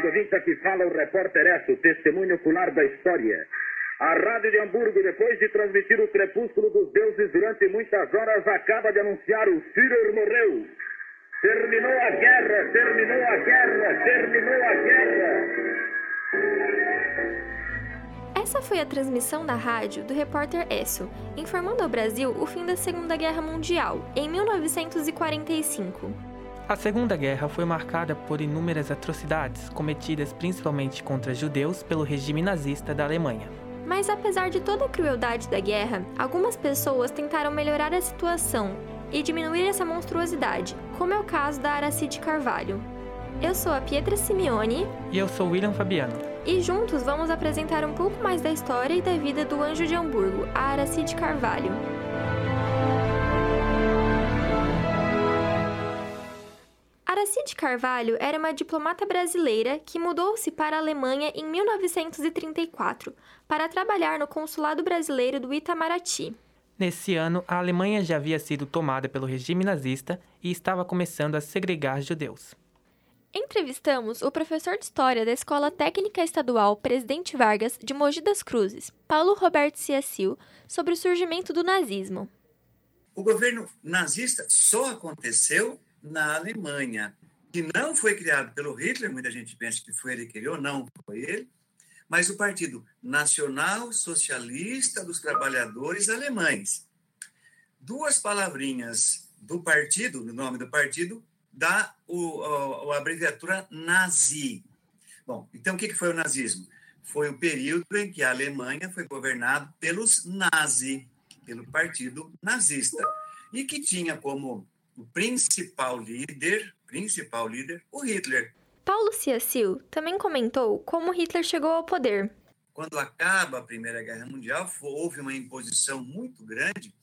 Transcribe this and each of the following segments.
Amigo ouvinte, aqui fala o repórter Esso, testemunho ocular da história. A Rádio de Hamburgo, depois de transmitir o crepúsculo dos deuses durante muitas horas, acaba de anunciar o Führer morreu. Terminou a guerra, terminou a guerra, terminou a guerra. Essa foi a transmissão da rádio do repórter Esso, informando ao Brasil o fim da Segunda Guerra Mundial, em 1945. A Segunda Guerra foi marcada por inúmeras atrocidades cometidas principalmente contra judeus pelo regime nazista da Alemanha. Mas apesar de toda a crueldade da guerra, algumas pessoas tentaram melhorar a situação e diminuir essa monstruosidade, como é o caso da Aracide Carvalho. Eu sou a Pietra Simeone. E eu sou William Fabiano. E juntos vamos apresentar um pouco mais da história e da vida do anjo de Hamburgo, a Aracide Carvalho. Aracide Carvalho era uma diplomata brasileira que mudou-se para a Alemanha em 1934 para trabalhar no consulado brasileiro do Itamaraty. Nesse ano, a Alemanha já havia sido tomada pelo regime nazista e estava começando a segregar judeus. Entrevistamos o professor de História da Escola Técnica Estadual Presidente Vargas de Mogi das Cruzes, Paulo Roberto Ciacil, sobre o surgimento do nazismo. O governo nazista só aconteceu na Alemanha, que não foi criado pelo Hitler, muita gente pensa que foi ele que criou, não foi ele, mas o Partido Nacional Socialista dos Trabalhadores Alemães. Duas palavrinhas do partido, no nome do partido, dá o, a, a abreviatura nazi. Bom, então o que foi o nazismo? Foi o período em que a Alemanha foi governada pelos nazi, pelo partido nazista, e que tinha como o principal líder, principal líder, o Hitler. Paulo Ciacil também comentou como Hitler chegou ao poder. Quando acaba a Primeira Guerra Mundial, houve uma imposição muito grande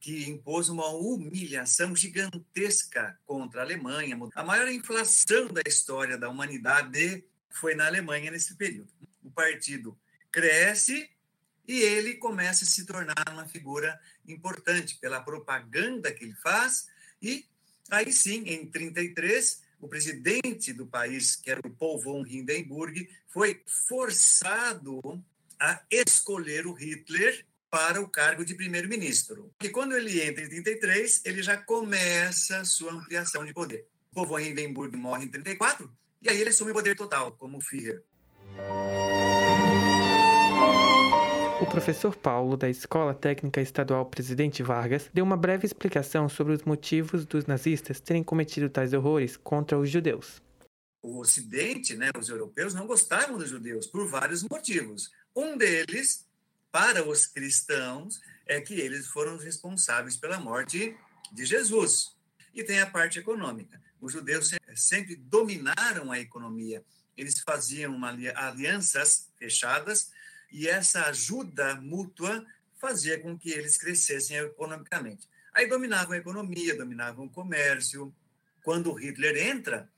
que impôs uma humilhação gigantesca contra a Alemanha. A maior inflação da história da humanidade foi na Alemanha nesse período. O partido cresce e ele começa a se tornar uma figura importante pela propaganda que ele faz e aí sim, em 33, o presidente do país, que era o Paul von Hindenburg, foi forçado a escolher o Hitler para o cargo de primeiro-ministro. E quando ele entra em 33, ele já começa sua ampliação de poder. O Paul von Hindenburg morre em 34 e aí ele assume o poder total como Führer. O professor Paulo, da Escola Técnica Estadual Presidente Vargas, deu uma breve explicação sobre os motivos dos nazistas terem cometido tais horrores contra os judeus. O Ocidente, né, os europeus, não gostavam dos judeus por vários motivos. Um deles, para os cristãos, é que eles foram responsáveis pela morte de Jesus. E tem a parte econômica. Os judeus sempre dominaram a economia. Eles faziam alianças fechadas e essa ajuda mútua fazia com que eles crescessem economicamente. Aí dominavam a economia, dominavam o comércio. Quando Hitler entra,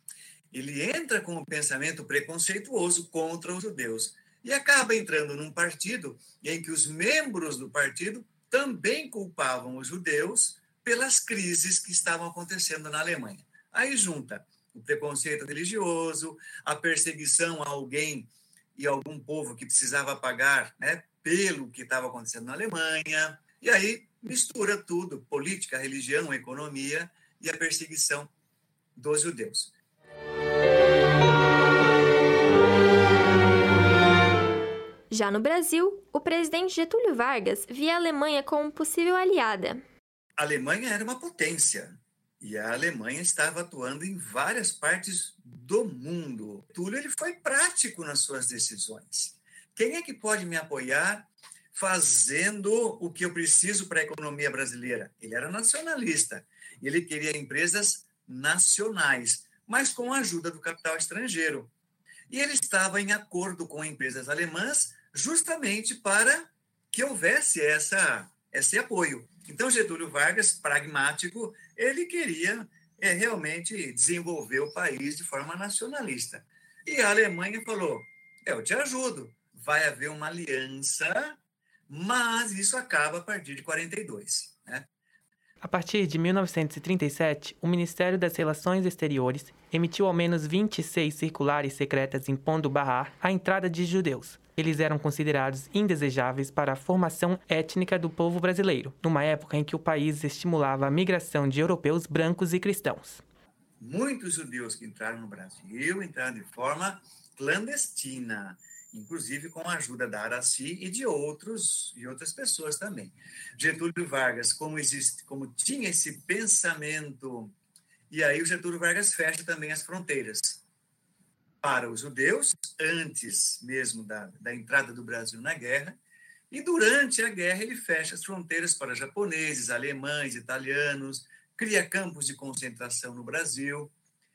ele entra com um pensamento preconceituoso contra os judeus e acaba entrando num partido em que os membros do partido também culpavam os judeus pelas crises que estavam acontecendo na Alemanha. Aí junta o preconceito religioso, a perseguição a alguém e algum povo que precisava pagar né, pelo que estava acontecendo na Alemanha. E aí mistura tudo: política, religião, economia e a perseguição dos judeus. Já no Brasil, o presidente Getúlio Vargas via a Alemanha como possível aliada. A Alemanha era uma potência e a Alemanha estava atuando em várias partes do mundo. Túlio ele foi prático nas suas decisões. Quem é que pode me apoiar fazendo o que eu preciso para a economia brasileira? Ele era nacionalista. Ele queria empresas nacionais, mas com a ajuda do capital estrangeiro. E ele estava em acordo com empresas alemãs justamente para que houvesse essa, esse apoio. Então, Getúlio Vargas, pragmático, ele queria é, realmente desenvolver o país de forma nacionalista. E a Alemanha falou: eu te ajudo, vai haver uma aliança, mas isso acaba a partir de 42. Né? A partir de 1937, o Ministério das Relações Exteriores emitiu ao menos 26 circulares secretas impondo barrar a entrada de judeus. Eles eram considerados indesejáveis para a formação étnica do povo brasileiro, numa época em que o país estimulava a migração de europeus brancos e cristãos. Muitos judeus que entraram no Brasil entraram de forma clandestina inclusive com a ajuda da Araci e de outros e outras pessoas também. Getúlio Vargas, como existe, como tinha esse pensamento, e aí o Getúlio Vargas fecha também as fronteiras para os judeus antes mesmo da, da entrada do Brasil na guerra, e durante a guerra ele fecha as fronteiras para japoneses, alemães, italianos, cria campos de concentração no Brasil.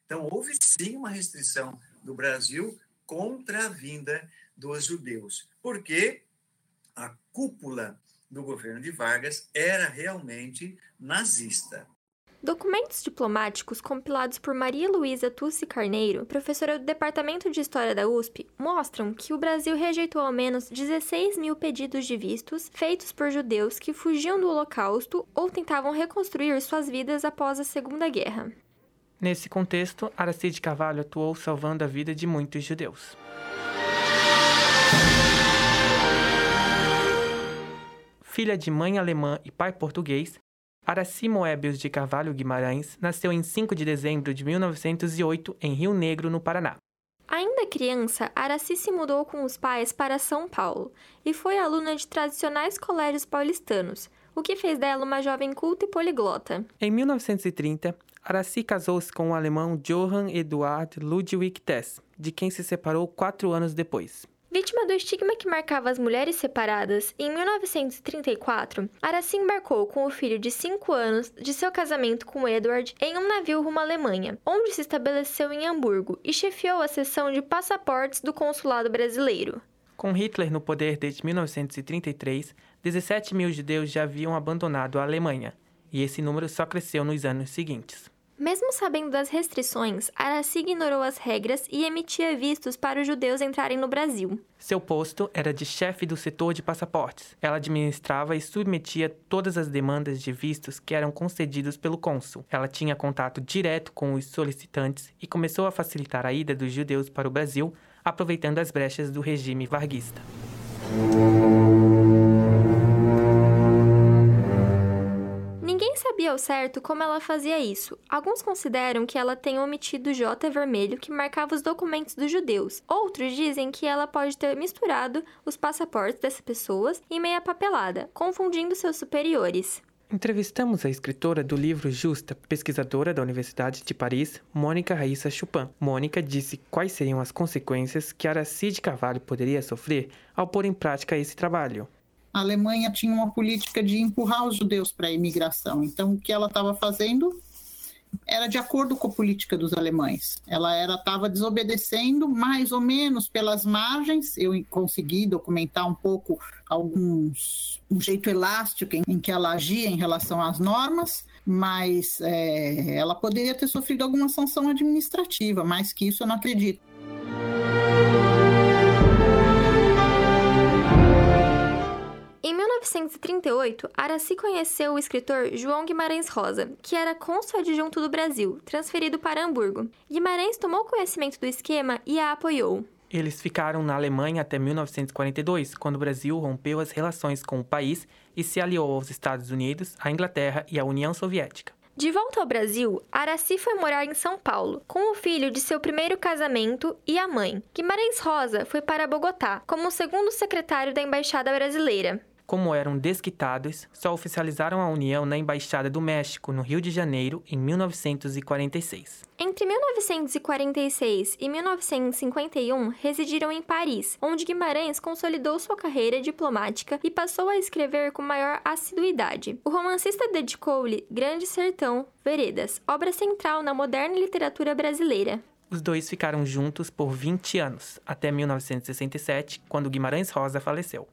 Então houve sim uma restrição do Brasil contra a vinda dos judeus, porque a cúpula do governo de Vargas era realmente nazista. Documentos diplomáticos compilados por Maria Luísa Tussi Carneiro, professora do Departamento de História da USP, mostram que o Brasil rejeitou ao menos 16 mil pedidos de vistos feitos por judeus que fugiam do Holocausto ou tentavam reconstruir suas vidas após a Segunda Guerra. Nesse contexto, Aracide Carvalho atuou salvando a vida de muitos judeus. Filha de mãe alemã e pai português, Araci Moebius de Carvalho Guimarães nasceu em 5 de dezembro de 1908 em Rio Negro, no Paraná. Ainda criança, Araci se mudou com os pais para São Paulo e foi aluna de tradicionais colégios paulistanos, o que fez dela uma jovem culta e poliglota. Em 1930, Araci casou-se com o alemão Johann Eduard Ludwig Tess, de quem se separou quatro anos depois. Vítima do estigma que marcava as mulheres separadas, em 1934, Araci embarcou com o filho de 5 anos de seu casamento com Edward em um navio rumo à Alemanha, onde se estabeleceu em Hamburgo e chefiou a seção de passaportes do consulado brasileiro. Com Hitler no poder desde 1933, 17 mil judeus já haviam abandonado a Alemanha, e esse número só cresceu nos anos seguintes. Mesmo sabendo das restrições, Araci ignorou as regras e emitia vistos para os judeus entrarem no Brasil. Seu posto era de chefe do setor de passaportes. Ela administrava e submetia todas as demandas de vistos que eram concedidos pelo cônsul. Ela tinha contato direto com os solicitantes e começou a facilitar a ida dos judeus para o Brasil, aproveitando as brechas do regime varguista. Sabia ao certo como ela fazia isso. Alguns consideram que ela tem omitido o J vermelho que marcava os documentos dos judeus. Outros dizem que ela pode ter misturado os passaportes dessas pessoas em meia papelada, confundindo seus superiores. Entrevistamos a escritora do livro Justa, pesquisadora da Universidade de Paris, Mônica Raíssa Chupin. Mônica disse quais seriam as consequências que Aracide Carvalho poderia sofrer ao pôr em prática esse trabalho a Alemanha tinha uma política de empurrar os judeus para a imigração. Então, o que ela estava fazendo era de acordo com a política dos alemães. Ela era estava desobedecendo mais ou menos pelas margens. Eu consegui documentar um pouco alguns um jeito elástico em, em que ela agia em relação às normas, mas é, ela poderia ter sofrido alguma sanção administrativa. Mais que isso, eu não acredito. 1938, Araci conheceu o escritor João Guimarães Rosa, que era cônsul adjunto do Brasil, transferido para Hamburgo. Guimarães tomou conhecimento do esquema e a apoiou. Eles ficaram na Alemanha até 1942, quando o Brasil rompeu as relações com o país e se aliou aos Estados Unidos, à Inglaterra e à União Soviética. De volta ao Brasil, Araci foi morar em São Paulo, com o filho de seu primeiro casamento e a mãe. Guimarães Rosa foi para Bogotá, como segundo secretário da Embaixada Brasileira. Como eram desquitados, só oficializaram a união na Embaixada do México, no Rio de Janeiro, em 1946. Entre 1946 e 1951, residiram em Paris, onde Guimarães consolidou sua carreira diplomática e passou a escrever com maior assiduidade. O romancista dedicou-lhe Grande Sertão, Veredas, obra central na moderna literatura brasileira. Os dois ficaram juntos por 20 anos, até 1967, quando Guimarães Rosa faleceu.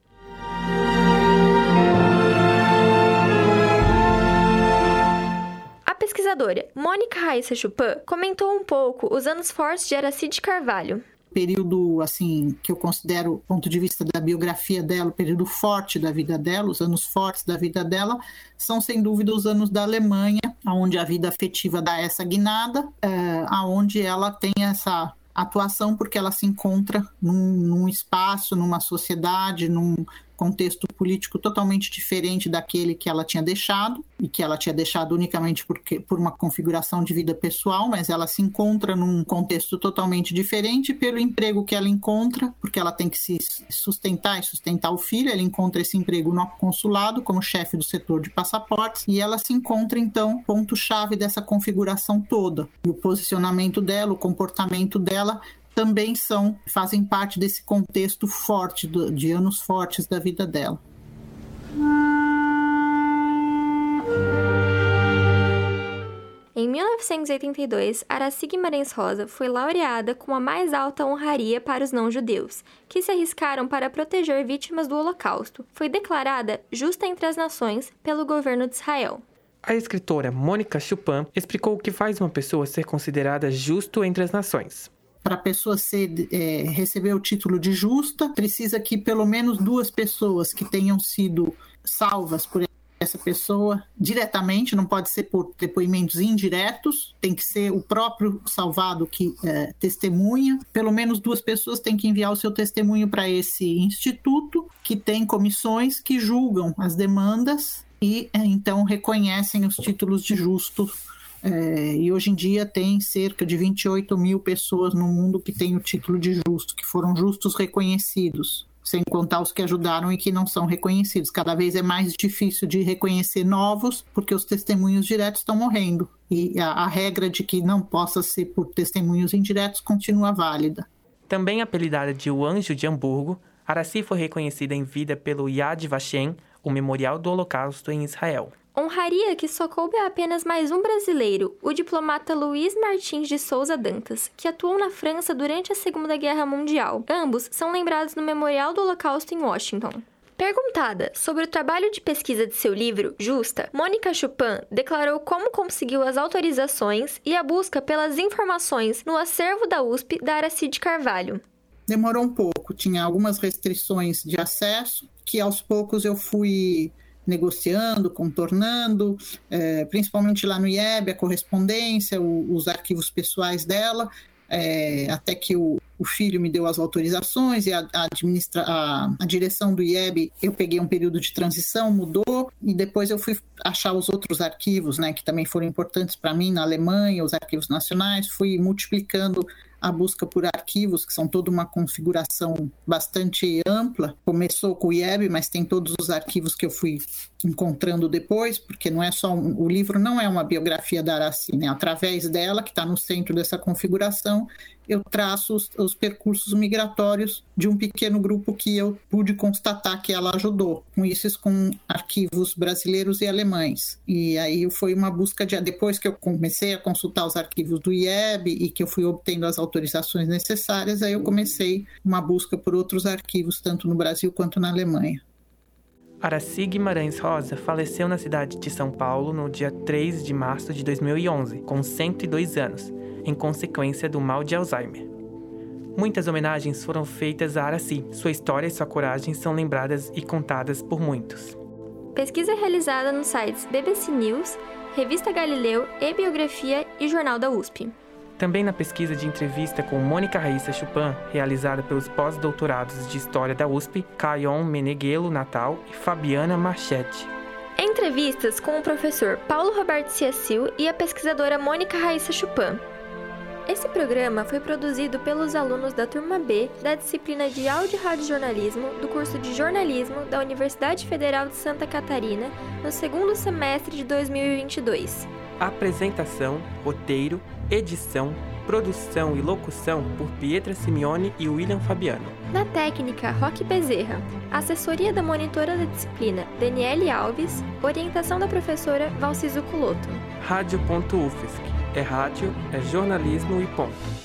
Pesquisadora Mônica Raíssa Chupin comentou um pouco os anos fortes de Aracide Carvalho. período assim que eu considero, ponto de vista da biografia dela, o período forte da vida dela, os anos fortes da vida dela, são sem dúvida os anos da Alemanha, onde a vida afetiva dá essa guinada, é, aonde ela tem essa atuação porque ela se encontra num, num espaço, numa sociedade, num, contexto político totalmente diferente daquele que ela tinha deixado, e que ela tinha deixado unicamente porque, por uma configuração de vida pessoal, mas ela se encontra num contexto totalmente diferente pelo emprego que ela encontra, porque ela tem que se sustentar e sustentar o filho, ela encontra esse emprego no consulado como chefe do setor de passaportes, e ela se encontra, então, ponto-chave dessa configuração toda. E o posicionamento dela, o comportamento dela também são fazem parte desse contexto forte do, de anos fortes da vida dela. Em 1982, Araci Guimarães Rosa foi laureada com a mais alta honraria para os não-judeus, que se arriscaram para proteger vítimas do Holocausto. Foi declarada justa entre as nações pelo governo de Israel. A escritora Mônica Chupin explicou o que faz uma pessoa ser considerada justo entre as nações para a pessoa ser, é, receber o título de justa, precisa que pelo menos duas pessoas que tenham sido salvas por essa pessoa diretamente, não pode ser por depoimentos indiretos, tem que ser o próprio salvado que é, testemunha. Pelo menos duas pessoas têm que enviar o seu testemunho para esse instituto, que tem comissões que julgam as demandas e é, então reconhecem os títulos de justo é, e hoje em dia tem cerca de 28 mil pessoas no mundo que têm o título de justo, que foram justos reconhecidos, sem contar os que ajudaram e que não são reconhecidos. Cada vez é mais difícil de reconhecer novos, porque os testemunhos diretos estão morrendo. E a, a regra de que não possa ser por testemunhos indiretos continua válida. Também apelidada de O Anjo de Hamburgo, Araci foi reconhecida em vida pelo Yad Vashem, o Memorial do Holocausto em Israel. Honraria que só coube a apenas mais um brasileiro, o diplomata Luiz Martins de Souza Dantas, que atuou na França durante a Segunda Guerra Mundial. Ambos são lembrados no Memorial do Holocausto em Washington. Perguntada sobre o trabalho de pesquisa de seu livro, Justa, Mônica Chupin declarou como conseguiu as autorizações e a busca pelas informações no acervo da USP da Aracide Carvalho. Demorou um pouco, tinha algumas restrições de acesso, que aos poucos eu fui negociando, contornando, é, principalmente lá no IEB, a correspondência, o, os arquivos pessoais dela, é, até que o, o, filho me deu as autorizações e a, a, administra, a, a, direção do IEB, eu peguei um período de transição, mudou, e depois eu fui achar os outros arquivos, né, que também foram importantes para mim, na Alemanha, os arquivos nacionais, fui multiplicando a busca por arquivos, que são toda uma configuração bastante ampla. Começou com o IEB, mas tem todos os arquivos que eu fui encontrando depois, porque não é só um, o livro não é uma biografia da Araci, né? Através dela, que está no centro dessa configuração, eu traço os, os, percursos migratórios de um pequeno grupo que eu pude constatar que ela ajudou, com isso com arquivos brasileiros e alemães. E aí foi uma busca de depois que eu comecei a consultar os arquivos do IEB e que eu fui obtendo as autorizações necessárias, aí eu comecei uma busca por outros arquivos tanto no Brasil quanto na Alemanha. Araci Guimarães Rosa faleceu na cidade de São Paulo no dia 3 de março de 2011, com 102 anos em consequência do mal de Alzheimer. Muitas homenagens foram feitas a Araci. Sua história e sua coragem são lembradas e contadas por muitos. Pesquisa realizada nos sites BBC News, Revista Galileu, E-Biografia e Jornal da USP. Também na pesquisa de entrevista com Mônica Raíssa Chupin, realizada pelos pós-doutorados de História da USP, Cayon Meneghelo Natal e Fabiana Marchetti. Entrevistas com o professor Paulo Roberto Ciacil e a pesquisadora Mônica Raíssa Chupin. Esse programa foi produzido pelos alunos da turma B da disciplina de Áudio e Rádio Jornalismo do curso de Jornalismo da Universidade Federal de Santa Catarina no segundo semestre de 2022. Apresentação, roteiro, edição, produção e locução por Pietra Simeone e William Fabiano. Na técnica, Roque Bezerra. Assessoria da monitora da disciplina, Daniele Alves. Orientação da professora Valciso Culoto. Rádio.UFSC é rádio, é jornalismo e ponto.